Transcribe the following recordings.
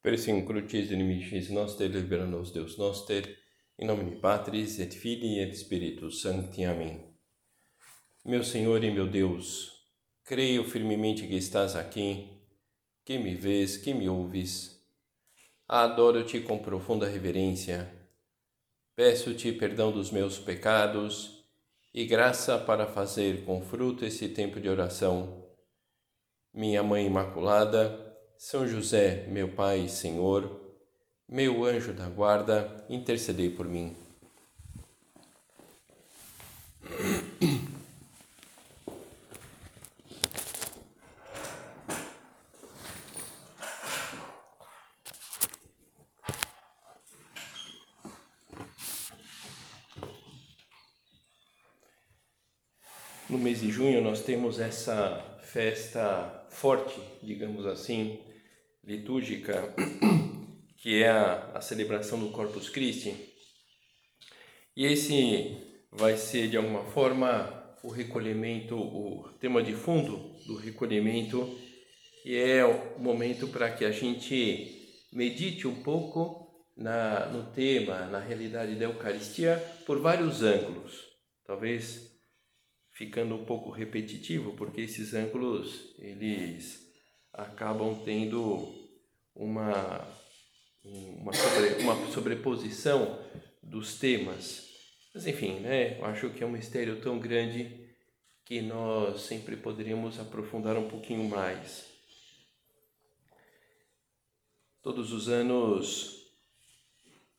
Persing crucis inimicis noster, libera nos Deus noster, em nome de Patris et Filii et Spiritus Sancti. Amém. Meu Senhor e meu Deus, creio firmemente que estás aqui, que me vês, que me ouves. Adoro-te com profunda reverência. Peço-te perdão dos meus pecados e graça para fazer com fruto esse tempo de oração. Minha Mãe Imaculada, são José, meu Pai e Senhor, meu anjo da guarda, intercedei por mim. No mês de junho nós temos essa festa forte, digamos assim, litúrgica, que é a, a celebração do Corpus Christi. E esse vai ser, de alguma forma, o recolhimento, o tema de fundo do recolhimento, que é o momento para que a gente medite um pouco na, no tema, na realidade da Eucaristia, por vários ângulos. Talvez ficando um pouco repetitivo, porque esses ângulos, eles acabam tendo uma, uma, sobre, uma sobreposição dos temas. Mas enfim, né, eu acho que é um mistério tão grande que nós sempre poderíamos aprofundar um pouquinho mais. Todos os anos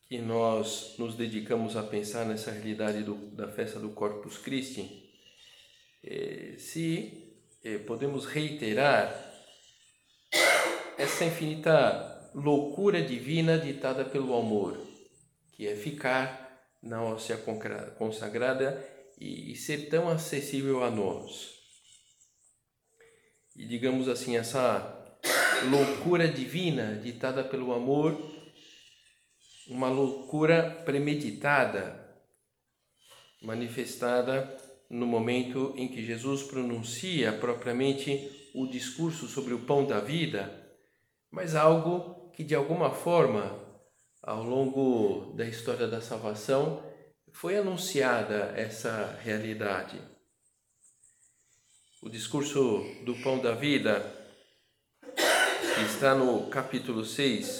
que nós nos dedicamos a pensar nessa realidade do, da festa do Corpus Christi, eh, se eh, podemos reiterar essa infinita loucura divina ditada pelo amor, que é ficar na óssea consagrada e ser tão acessível a nós. E digamos assim, essa loucura divina ditada pelo amor, uma loucura premeditada, manifestada no momento em que Jesus pronuncia propriamente o discurso sobre o pão da vida mas algo que de alguma forma, ao longo da história da salvação, foi anunciada essa realidade. O discurso do pão da vida, que está no capítulo 6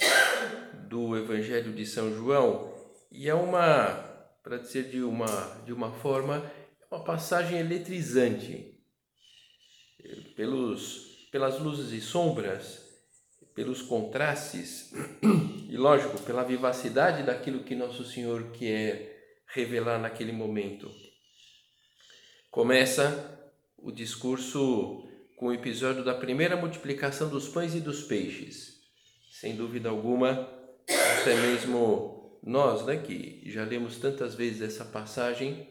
do Evangelho de São João, e é uma, para dizer de uma, de uma forma, é uma passagem eletrizante. Pelos, pelas luzes e sombras pelos contrastes e, lógico, pela vivacidade daquilo que Nosso Senhor quer revelar naquele momento. Começa o discurso com o episódio da primeira multiplicação dos pães e dos peixes. Sem dúvida alguma, até mesmo nós, né, que já lemos tantas vezes essa passagem,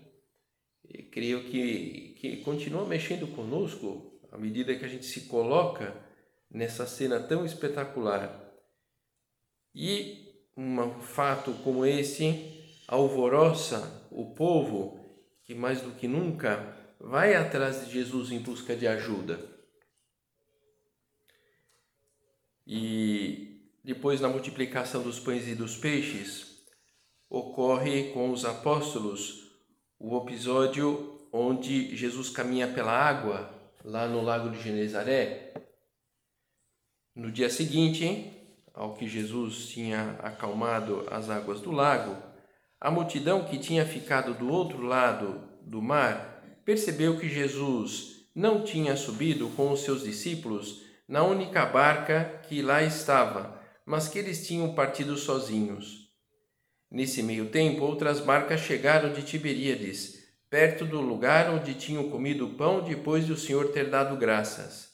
creio que, que continua mexendo conosco à medida que a gente se coloca nessa cena tão espetacular. E um fato como esse alvoroça o povo que mais do que nunca vai atrás de Jesus em busca de ajuda. E depois, na multiplicação dos pães e dos peixes, ocorre com os apóstolos o episódio onde Jesus caminha pela água lá no lago de Genezaré no dia seguinte, ao que Jesus tinha acalmado as águas do lago, a multidão que tinha ficado do outro lado do mar percebeu que Jesus não tinha subido com os seus discípulos na única barca que lá estava, mas que eles tinham partido sozinhos. Nesse meio tempo, outras barcas chegaram de Tiberíades, perto do lugar onde tinham comido pão depois de o Senhor ter dado graças.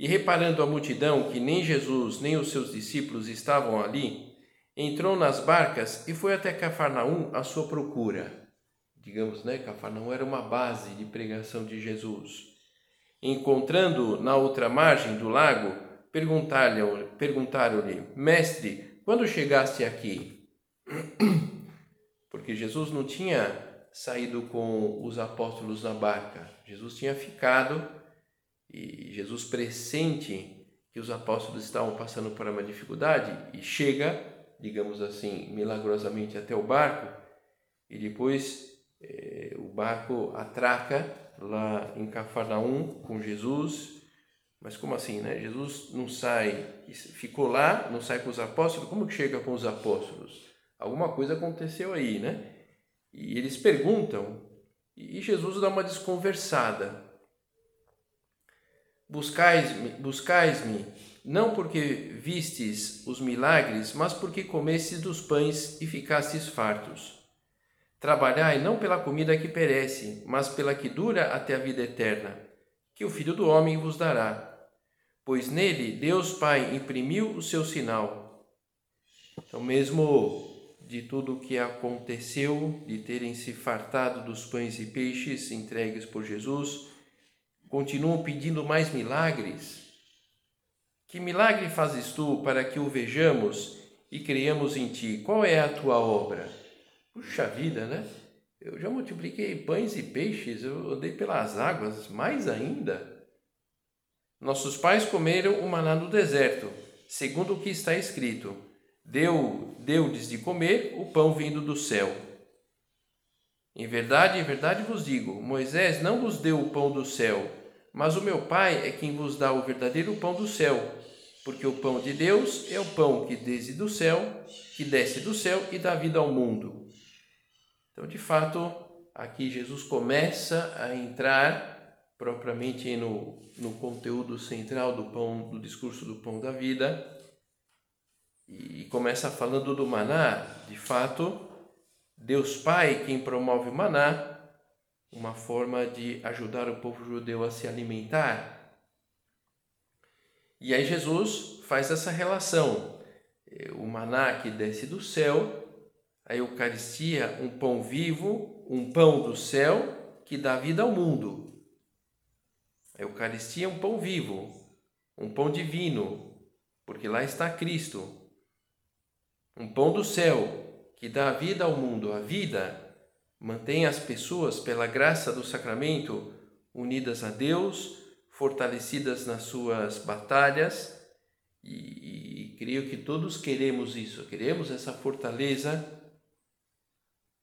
E reparando a multidão que nem Jesus nem os seus discípulos estavam ali, entrou nas barcas e foi até Cafarnaum à sua procura. Digamos, né? Cafarnaum era uma base de pregação de Jesus. Encontrando na outra margem do lago, perguntaram-lhe: Mestre, quando chegaste aqui? Porque Jesus não tinha saído com os apóstolos na barca. Jesus tinha ficado e Jesus pressente que os apóstolos estavam passando por uma dificuldade e chega, digamos assim, milagrosamente até o barco e depois eh, o barco atraca lá em Cafarnaum com Jesus. Mas como assim, né? Jesus não sai, ficou lá, não sai com os apóstolos. Como que chega com os apóstolos? Alguma coisa aconteceu aí, né? E eles perguntam e Jesus dá uma desconversada. Buscais-me, buscais-me, não porque vistes os milagres, mas porque comestes dos pães e ficastes fartos. Trabalhai não pela comida que perece, mas pela que dura até a vida eterna, que o Filho do Homem vos dará. Pois nele Deus Pai imprimiu o seu sinal. Então, mesmo de tudo o que aconteceu, de terem se fartado dos pães e peixes entregues por Jesus, continuam pedindo mais milagres. Que milagre fazes tu para que o vejamos e creiamos em ti? Qual é a tua obra? Puxa vida, né? Eu já multipliquei pães e peixes, eu andei pelas águas, mais ainda. Nossos pais comeram o maná no deserto, segundo o que está escrito: Deu, deu-lhes de comer o pão vindo do céu. Em verdade, em verdade vos digo: Moisés não vos deu o pão do céu, mas o meu Pai é quem vos dá o verdadeiro pão do céu, porque o pão de Deus é o pão que desce do céu, que desce do céu e dá vida ao mundo. Então, de fato, aqui Jesus começa a entrar propriamente no, no conteúdo central do pão, do discurso do pão da vida, e começa falando do maná. De fato, Deus Pai quem promove o maná, uma forma de ajudar o povo judeu a se alimentar. E aí Jesus faz essa relação. O maná que desce do céu, a Eucaristia, um pão vivo, um pão do céu que dá vida ao mundo. A Eucaristia é um pão vivo, um pão divino, porque lá está Cristo, um pão do céu que dá vida ao mundo, a vida, mantém as pessoas, pela graça do sacramento, unidas a Deus, fortalecidas nas suas batalhas, e, e creio que todos queremos isso, queremos essa fortaleza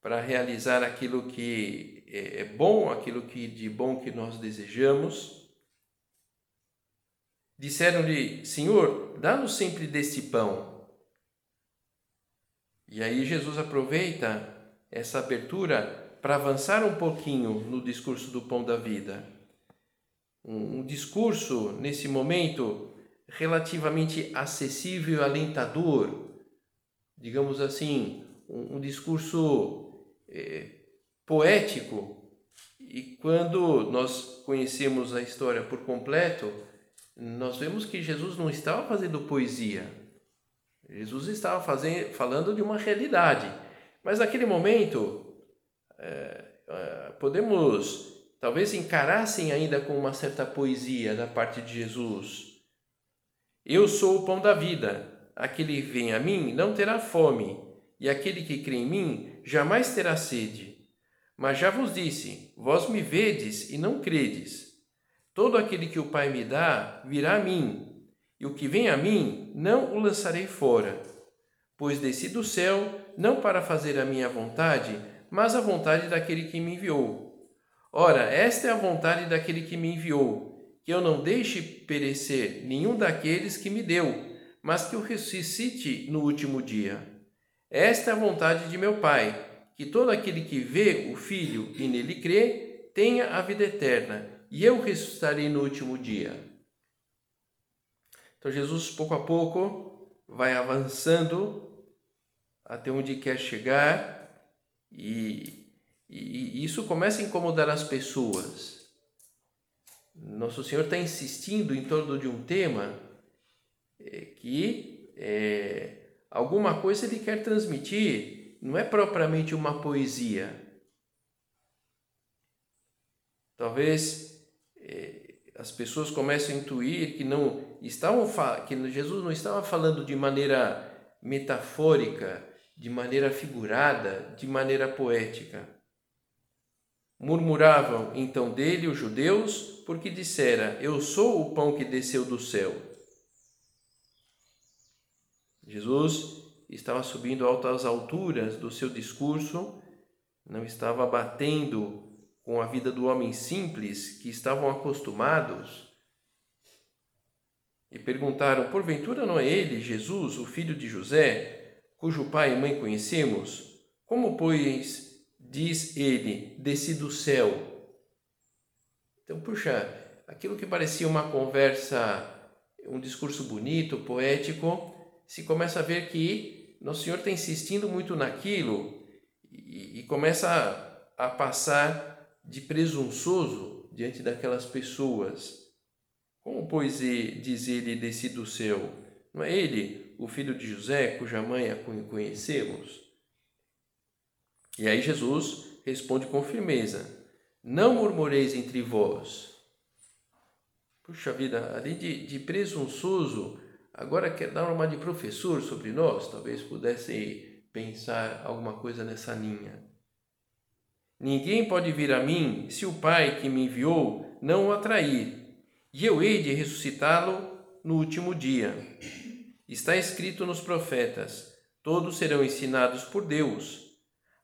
para realizar aquilo que é, é bom, aquilo que de bom que nós desejamos. Disseram-lhe: Senhor, dá-nos sempre deste pão. E aí Jesus aproveita essa abertura para avançar um pouquinho no discurso do pão da vida. Um, um discurso, nesse momento, relativamente acessível e alentador, digamos assim, um, um discurso é, poético. E quando nós conhecemos a história por completo, nós vemos que Jesus não estava fazendo poesia, Jesus estava fazendo, falando de uma realidade, mas naquele momento é, é, podemos talvez encarassem ainda com uma certa poesia da parte de Jesus. Eu sou o pão da vida. Aquele que vem a mim não terá fome, e aquele que crê em mim jamais terá sede. Mas já vos disse: vós me vedes e não credes. Todo aquele que o Pai me dá virá a mim, e o que vem a mim, não o lançarei fora. Pois desci do céu, não para fazer a minha vontade, mas a vontade daquele que me enviou. Ora, esta é a vontade daquele que me enviou, que eu não deixe perecer nenhum daqueles que me deu, mas que o ressuscite no último dia. Esta é a vontade de meu Pai, que todo aquele que vê o Filho e nele crê, tenha a vida eterna, e eu ressuscitarei no último dia. Então Jesus, pouco a pouco, vai avançando até onde quer chegar e, e, e isso começa a incomodar as pessoas. Nosso Senhor está insistindo em torno de um tema é, que é, alguma coisa ele quer transmitir, não é propriamente uma poesia. Talvez é, as pessoas começam a intuir que não estavam que Jesus não estava falando de maneira metafórica, de maneira figurada, de maneira poética. Murmuravam então dele os judeus, porque dissera: Eu sou o pão que desceu do céu. Jesus estava subindo altas alturas do seu discurso, não estava batendo com a vida do homem simples que estavam acostumados. E perguntaram: Porventura não é ele, Jesus, o filho de José, cujo pai e mãe conhecemos? Como, pois, diz ele, desci do céu? Então, puxa, aquilo que parecia uma conversa, um discurso bonito, poético, se começa a ver que Nosso Senhor está insistindo muito naquilo e, e começa a, a passar de presunçoso diante daquelas pessoas. Como, pois, diz ele desci do céu? Não é ele o filho de José, cuja mãe a conhecemos? E aí Jesus responde com firmeza: Não murmureis entre vós. Puxa vida, além de, de presunçoso, agora quer dar uma de professor sobre nós? Talvez pudesse pensar alguma coisa nessa linha. Ninguém pode vir a mim se o Pai que me enviou não o atrair, e eu hei de ressuscitá-lo no último dia. Está escrito nos profetas: todos serão ensinados por Deus.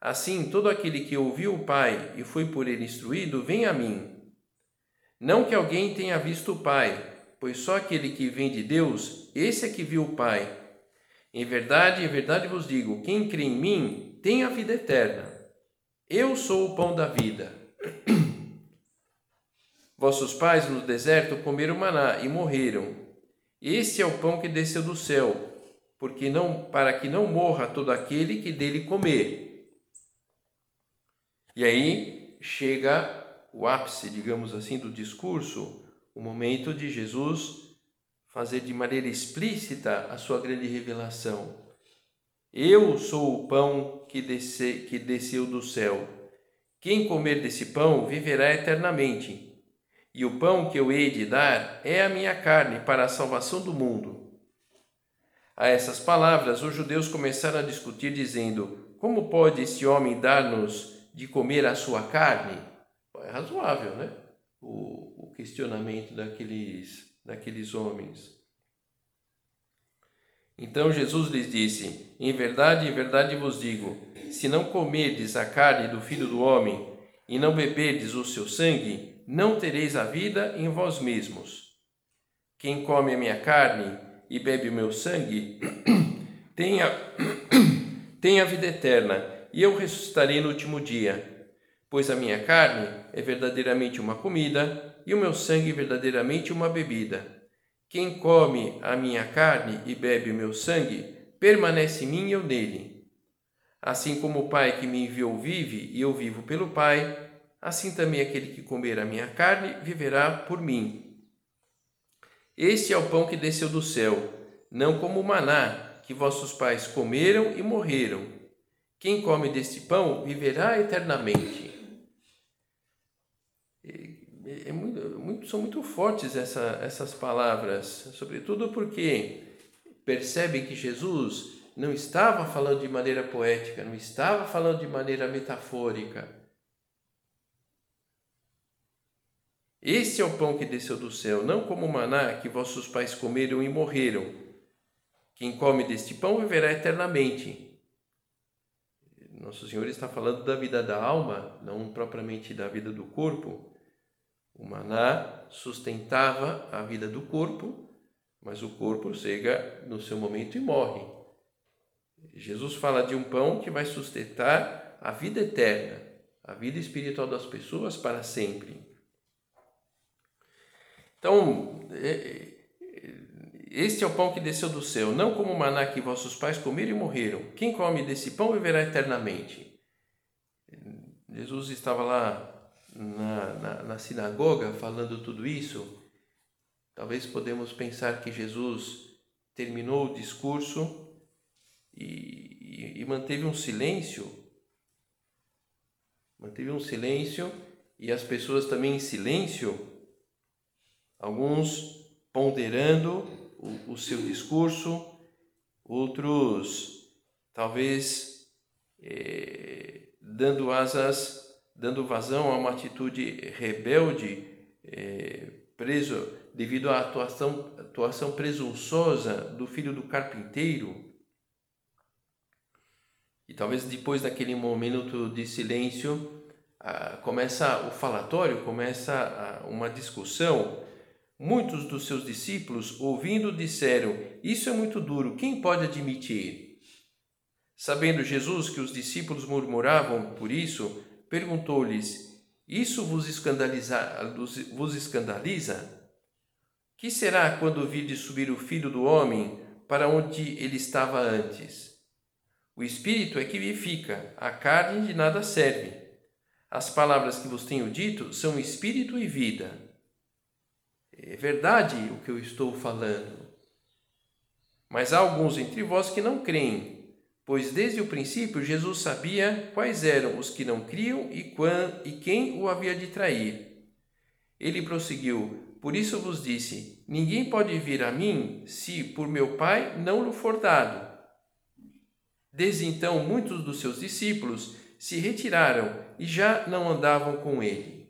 Assim, todo aquele que ouviu o Pai e foi por ele instruído, vem a mim. Não que alguém tenha visto o Pai, pois só aquele que vem de Deus, esse é que viu o Pai. Em verdade, em verdade vos digo: quem crê em mim tem a vida eterna. Eu sou o pão da vida. Vossos pais no deserto comeram maná e morreram. Este é o pão que desceu do céu, porque não para que não morra todo aquele que dele comer. E aí chega o ápice, digamos assim, do discurso, o momento de Jesus fazer de maneira explícita a sua grande revelação. Eu sou o pão que, desce, que desceu do céu. Quem comer desse pão viverá eternamente. E o pão que eu hei de dar é a minha carne para a salvação do mundo. A essas palavras, os judeus começaram a discutir, dizendo: Como pode esse homem dar-nos de comer a sua carne? É razoável, né? O, o questionamento daqueles, daqueles homens. Então Jesus lhes disse: Em verdade, em verdade vos digo: se não comerdes a carne do filho do homem e não beberdes o seu sangue, não tereis a vida em vós mesmos. Quem come a minha carne e bebe o meu sangue, tem a, tem a vida eterna, e eu ressuscitarei no último dia. Pois a minha carne é verdadeiramente uma comida, e o meu sangue verdadeiramente uma bebida. Quem come a minha carne e bebe o meu sangue, permanece em mim e eu nele. Assim como o Pai que me enviou vive e eu vivo pelo Pai, assim também aquele que comer a minha carne viverá por mim. Este é o pão que desceu do céu, não como o maná que vossos pais comeram e morreram. Quem come deste pão viverá eternamente. É muito, muito, são muito fortes essa, essas palavras, sobretudo porque percebem que Jesus não estava falando de maneira poética, não estava falando de maneira metafórica. Este é o pão que desceu do céu, não como o maná que vossos pais comeram e morreram. Quem come deste pão viverá eternamente. Nosso Senhor está falando da vida da alma, não propriamente da vida do corpo. O maná sustentava a vida do corpo, mas o corpo chega no seu momento e morre. Jesus fala de um pão que vai sustentar a vida eterna, a vida espiritual das pessoas para sempre. Então, é, é, este é o pão que desceu do céu, não como o maná que vossos pais comeram e morreram. Quem come desse pão viverá eternamente. Jesus estava lá na, na, na sinagoga falando tudo isso, talvez podemos pensar que Jesus terminou o discurso e, e, e manteve um silêncio, manteve um silêncio e as pessoas também em silêncio, alguns ponderando o, o seu discurso, outros talvez eh, dando asas dando vazão a uma atitude rebelde, é, preso devido à atuação, atuação presunçosa do filho do carpinteiro, E talvez depois daquele momento de silêncio, ah, começa o falatório, começa ah, uma discussão. Muitos dos seus discípulos, ouvindo, disseram: Isso é muito duro, quem pode admitir? Sabendo Jesus que os discípulos murmuravam por isso, perguntou-lhes: Isso vos escandaliza? Vos escandaliza? Que será quando virdes subir o filho do homem para onde ele estava antes? O espírito é que vivifica, a carne de nada serve. As palavras que vos tenho dito são espírito e vida. É verdade o que eu estou falando. Mas há alguns entre vós que não creem, pois desde o princípio Jesus sabia quais eram os que não criam e, quem o havia de trair. Ele prosseguiu: Por isso vos disse: Ninguém pode vir a mim se por meu Pai não lhe for dado. Desde então, muitos dos seus discípulos se retiraram e já não andavam com ele.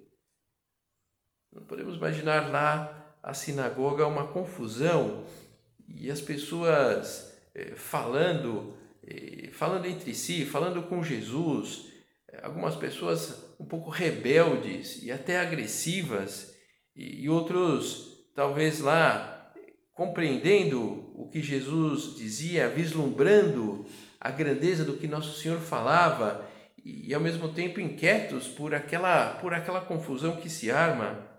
Não podemos imaginar lá a sinagoga uma confusão e as pessoas eh, falando, eh, falando entre si, falando com Jesus, algumas pessoas um pouco rebeldes e até agressivas, e, e outros talvez lá compreendendo o que Jesus dizia, vislumbrando a grandeza do que Nosso Senhor falava e ao mesmo tempo inquietos por aquela por aquela confusão que se arma.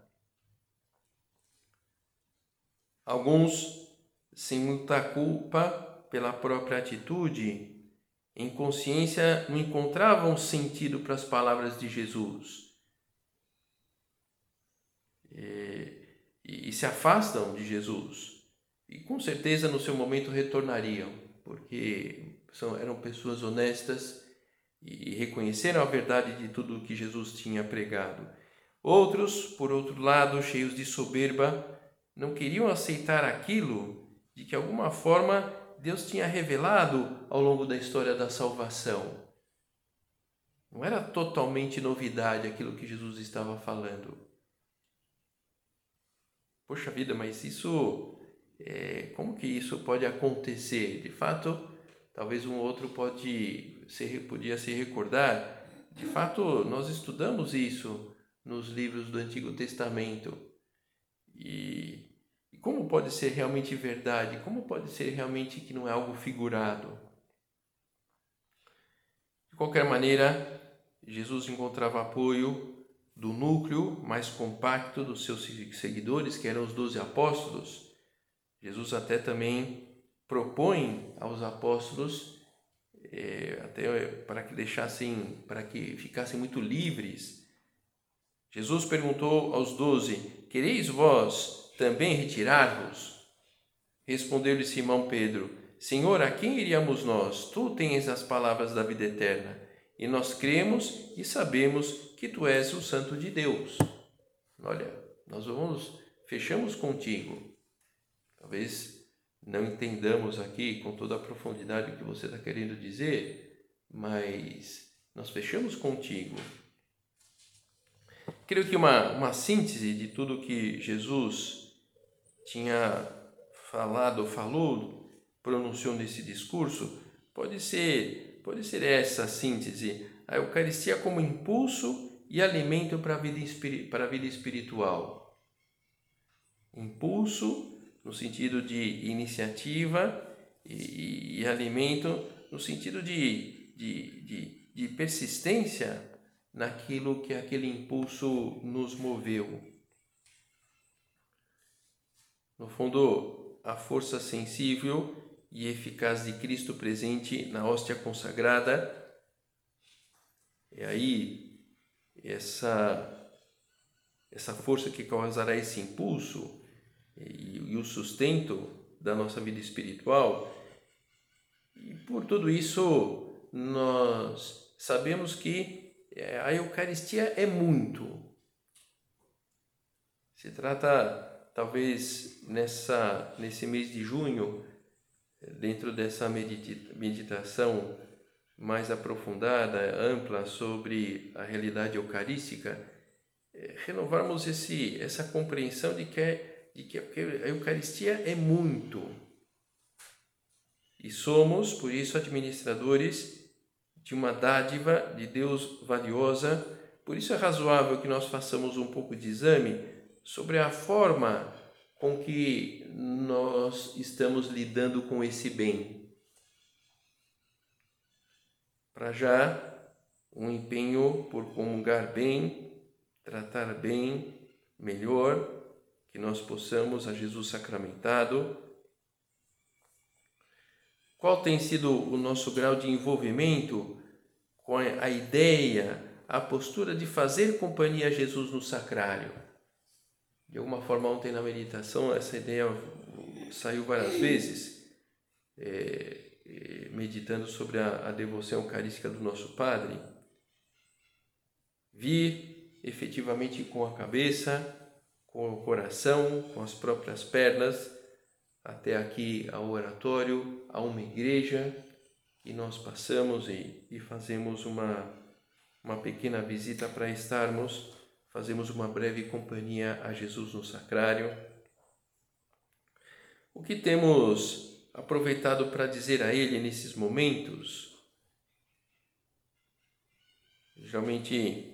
Alguns sem muita culpa pela própria atitude, em consciência não encontravam sentido para as palavras de Jesus. E, e, e se afastam de Jesus. E com certeza no seu momento retornariam, porque são, eram pessoas honestas e reconheceram a verdade de tudo o que Jesus tinha pregado. Outros, por outro lado, cheios de soberba, não queriam aceitar aquilo de que, alguma forma, Deus tinha revelado ao longo da história da salvação. Não era totalmente novidade aquilo que Jesus estava falando. Poxa vida, mas isso, é, como que isso pode acontecer? De fato, talvez um outro pode se, podia se recordar. De fato, nós estudamos isso nos livros do Antigo Testamento. E, como pode ser realmente verdade? Como pode ser realmente que não é algo figurado? De qualquer maneira, Jesus encontrava apoio do núcleo mais compacto dos seus seguidores, que eram os doze apóstolos. Jesus até também propõe aos apóstolos é, até para que deixassem, para que ficassem muito livres. Jesus perguntou aos doze: Quereis vós também retirar-vos? Respondeu-lhe Simão Pedro: Senhor, a quem iríamos nós? Tu tens as palavras da vida eterna, e nós cremos e sabemos que tu és o Santo de Deus. Olha, nós vamos, fechamos contigo. Talvez não entendamos aqui com toda a profundidade o que você está querendo dizer, mas nós fechamos contigo. Creio que uma, uma síntese de tudo que Jesus tinha falado, falou, pronunciou nesse discurso, pode ser, pode ser essa síntese. A Eucaristia como impulso e alimento para a vida, para a vida espiritual. Impulso no sentido de iniciativa e, e alimento no sentido de, de, de, de persistência naquilo que aquele impulso nos moveu. No fundo, a força sensível e eficaz de Cristo presente na hóstia consagrada. E aí, essa, essa força que causará esse impulso e, e o sustento da nossa vida espiritual. E por tudo isso, nós sabemos que é, a Eucaristia é muito. Se trata, talvez, nessa, nesse mês de junho, dentro dessa meditação mais aprofundada, ampla sobre a realidade eucarística, é, renovarmos esse, essa compreensão de que é de que a Eucaristia é muito. E somos, por isso, administradores de uma dádiva de Deus valiosa. Por isso é razoável que nós façamos um pouco de exame sobre a forma com que nós estamos lidando com esse bem. Para já, um empenho por comungar bem, tratar bem, melhor, que nós possamos a Jesus sacramentado. Qual tem sido o nosso grau de envolvimento com a ideia, a postura de fazer companhia a Jesus no sacrário? De alguma forma, ontem na meditação, essa ideia saiu várias vezes, é, é, meditando sobre a, a devoção eucarística do nosso Padre. Vir efetivamente com a cabeça, com o coração, com as próprias pernas, até aqui ao oratório, a uma igreja, e nós passamos e, e fazemos uma, uma pequena visita para estarmos, fazemos uma breve companhia a Jesus no sacrário. O que temos aproveitado para dizer a Ele nesses momentos? Geralmente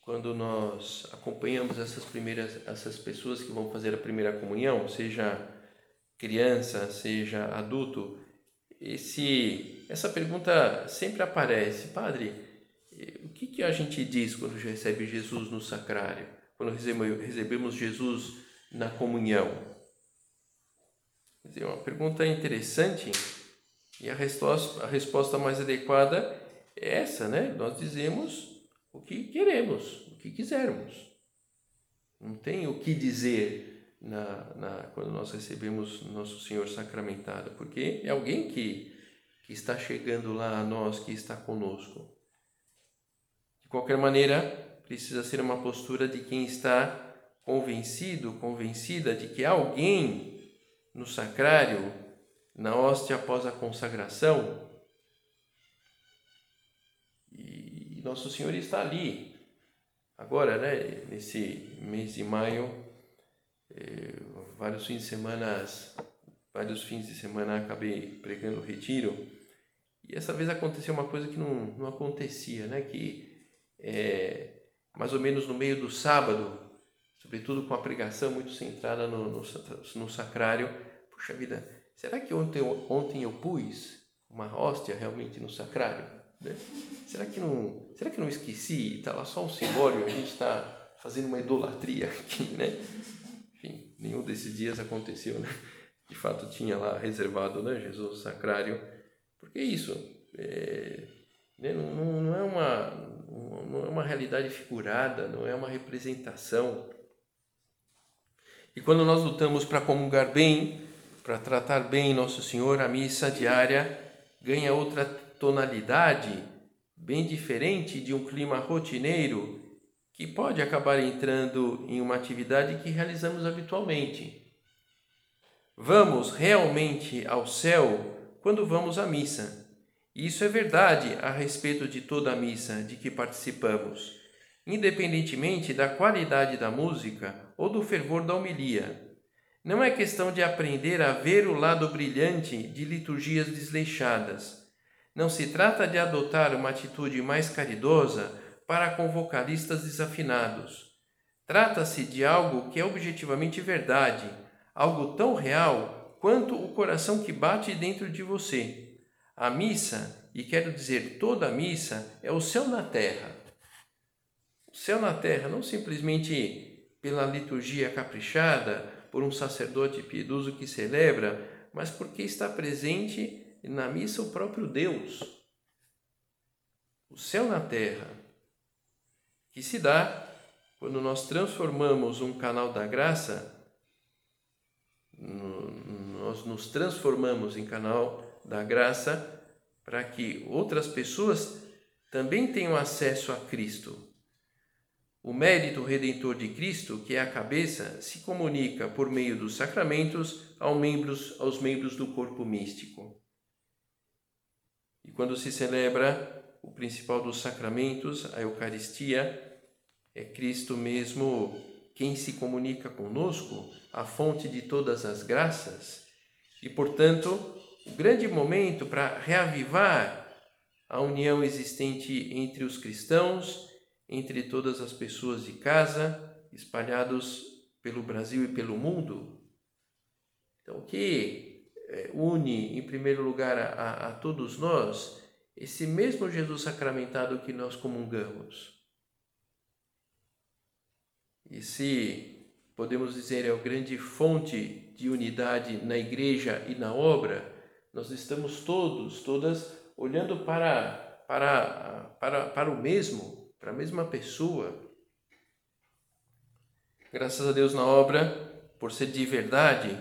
quando nós acompanhamos essas primeiras essas pessoas que vão fazer a primeira comunhão, seja criança, seja adulto, esse essa pergunta sempre aparece, padre, que que a gente diz quando recebe Jesus no sacrário? Quando recebemos Jesus na comunhão? É uma pergunta interessante e a resposta, a resposta mais adequada é essa, né? Nós dizemos o que queremos, o que quisermos. Não tem o que dizer na, na, quando nós recebemos Nosso Senhor sacramentado, porque é alguém que, que está chegando lá a nós, que está conosco. De qualquer maneira, precisa ser uma postura de quem está convencido, convencida de que alguém no sacrário, na hóstia após a consagração, Nosso Senhor está ali. Agora, né, nesse mês de maio, eh, vários fins de semana, vários fins de semana acabei pregando o retiro. E essa vez aconteceu uma coisa que não, não acontecia, né? Que é, mais ou menos no meio do sábado, sobretudo com a pregação muito centrada no, no, no sacrário, puxa vida, será que ontem, ontem eu pus uma hóstia realmente no sacrário? Né? Será que não, será que não esqueci? Está lá só um simbório, a gente está fazendo uma idolatria aqui, né? Enfim, nenhum desses dias aconteceu, né? De fato tinha lá reservado, né, Jesus sacrário. Porque é isso, é? Não, não, não, é uma, não é uma realidade figurada, não é uma representação. E quando nós lutamos para comungar bem, para tratar bem Nosso Senhor, a missa diária ganha outra tonalidade bem diferente de um clima rotineiro que pode acabar entrando em uma atividade que realizamos habitualmente. Vamos realmente ao céu quando vamos à missa. Isso é verdade a respeito de toda a missa de que participamos, independentemente da qualidade da música ou do fervor da homilia. Não é questão de aprender a ver o lado brilhante de liturgias desleixadas não se trata de adotar uma atitude mais caridosa para com vocalistas desafinados. Trata-se de algo que é objetivamente verdade, algo tão real quanto o coração que bate dentro de você. A missa, e quero dizer toda a missa, é o céu na terra. O céu na terra, não simplesmente pela liturgia caprichada, por um sacerdote piedoso que celebra, mas porque está presente na missa o próprio Deus, o céu na terra, que se dá quando nós transformamos um canal da graça, nós nos transformamos em canal da graça para que outras pessoas também tenham acesso a Cristo. O mérito redentor de Cristo, que é a cabeça, se comunica por meio dos sacramentos aos membros, aos membros do corpo místico. E quando se celebra o principal dos sacramentos, a Eucaristia, é Cristo mesmo quem se comunica conosco, a fonte de todas as graças. E, portanto, o grande momento para reavivar a união existente entre os cristãos, entre todas as pessoas de casa, espalhados pelo Brasil e pelo mundo. Então, o que eh, une, em primeiro lugar, a, a todos nós, esse mesmo Jesus sacramentado que nós comungamos. E se podemos dizer é a grande fonte de unidade na igreja e na obra, nós estamos todos, todas olhando para, para, para, para o mesmo, para a mesma pessoa. Graças a Deus na obra, por ser de verdade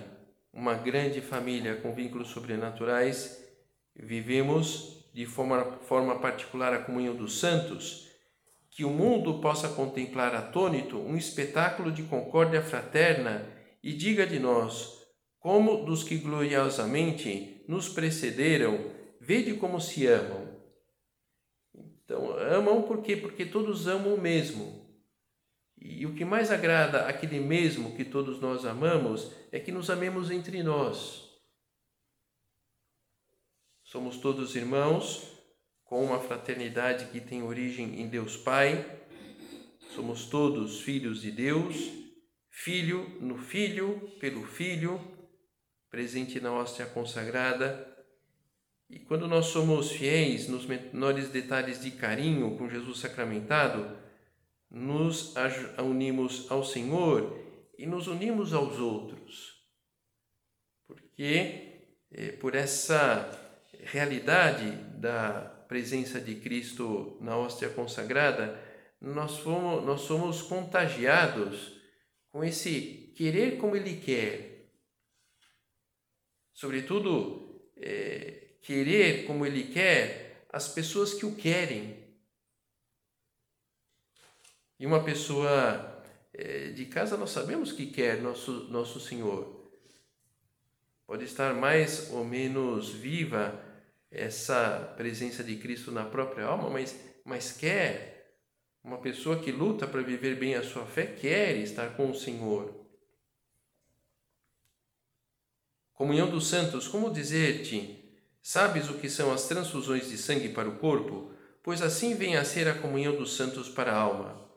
uma grande família com vínculos sobrenaturais, vivemos de forma, forma particular a comunhão dos santos, que o mundo possa contemplar atônito um espetáculo de concórdia fraterna e diga de nós, como dos que gloriosamente nos precederam, vede como se amam. Então, amam por quê? Porque todos amam o mesmo. E o que mais agrada aquele mesmo que todos nós amamos é que nos amemos entre nós. Somos todos irmãos, com uma fraternidade que tem origem em Deus Pai. Somos todos filhos de Deus, filho no filho, pelo filho, presente na hóstia consagrada. E quando nós somos fiéis nos menores detalhes de carinho com Jesus sacramentado, nos unimos ao Senhor e nos unimos aos outros. Porque é, por essa realidade da presença de Cristo na hóstia consagrada, nós, fomos, nós somos contagiados com esse querer como Ele quer. Sobretudo, é, querer como Ele quer as pessoas que o querem. E uma pessoa é, de casa, nós sabemos que quer nosso, nosso Senhor. Pode estar mais ou menos viva essa presença de Cristo na própria alma, mas, mas quer. Uma pessoa que luta para viver bem a sua fé quer estar com o Senhor. Comunhão dos santos, como dizer-te? Sabes o que são as transfusões de sangue para o corpo? Pois assim vem a ser a comunhão dos santos para a alma.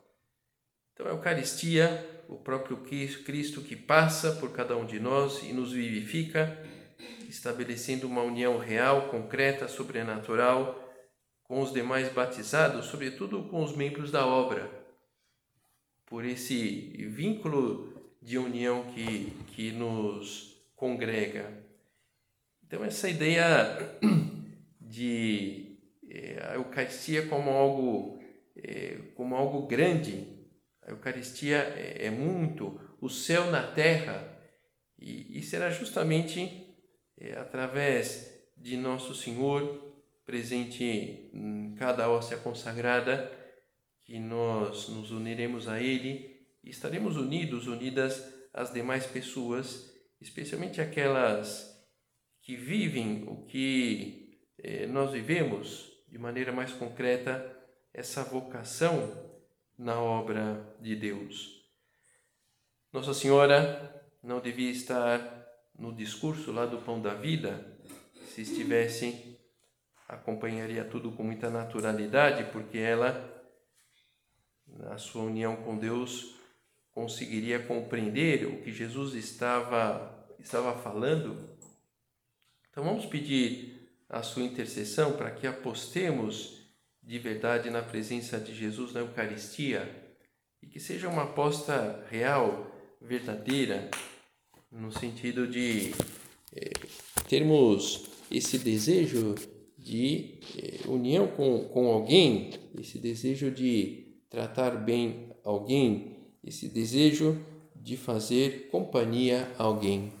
Então, a Eucaristia, o próprio Cristo que passa por cada um de nós e nos vivifica, estabelecendo uma união real, concreta, sobrenatural com os demais batizados, sobretudo com os membros da obra. Por esse vínculo de união que, que nos congrega. Então, essa ideia de é, a Eucaristia como algo, é, como algo grande, a Eucaristia é, é muito o céu na terra e, será justamente é, através de Nosso Senhor presente em cada hóstia consagrada que nós nos uniremos a Ele e estaremos unidos, unidas às demais pessoas, especialmente aquelas que vivem o que eh, nós vivemos de maneira mais concreta, essa vocação na obra de Deus. Nossa Senhora não devia estar no discurso lá do Pão da Vida, se estivesse, acompanharia tudo com muita naturalidade, porque ela, na sua união com Deus, conseguiria compreender o que Jesus estava, estava falando. Então vamos pedir a sua intercessão para que apostemos de verdade na presença de Jesus na Eucaristia e que seja uma aposta real, verdadeira, no sentido de é, termos esse desejo de é, união com, com alguém, esse desejo de tratar bem alguém, esse desejo de fazer companhia a alguém.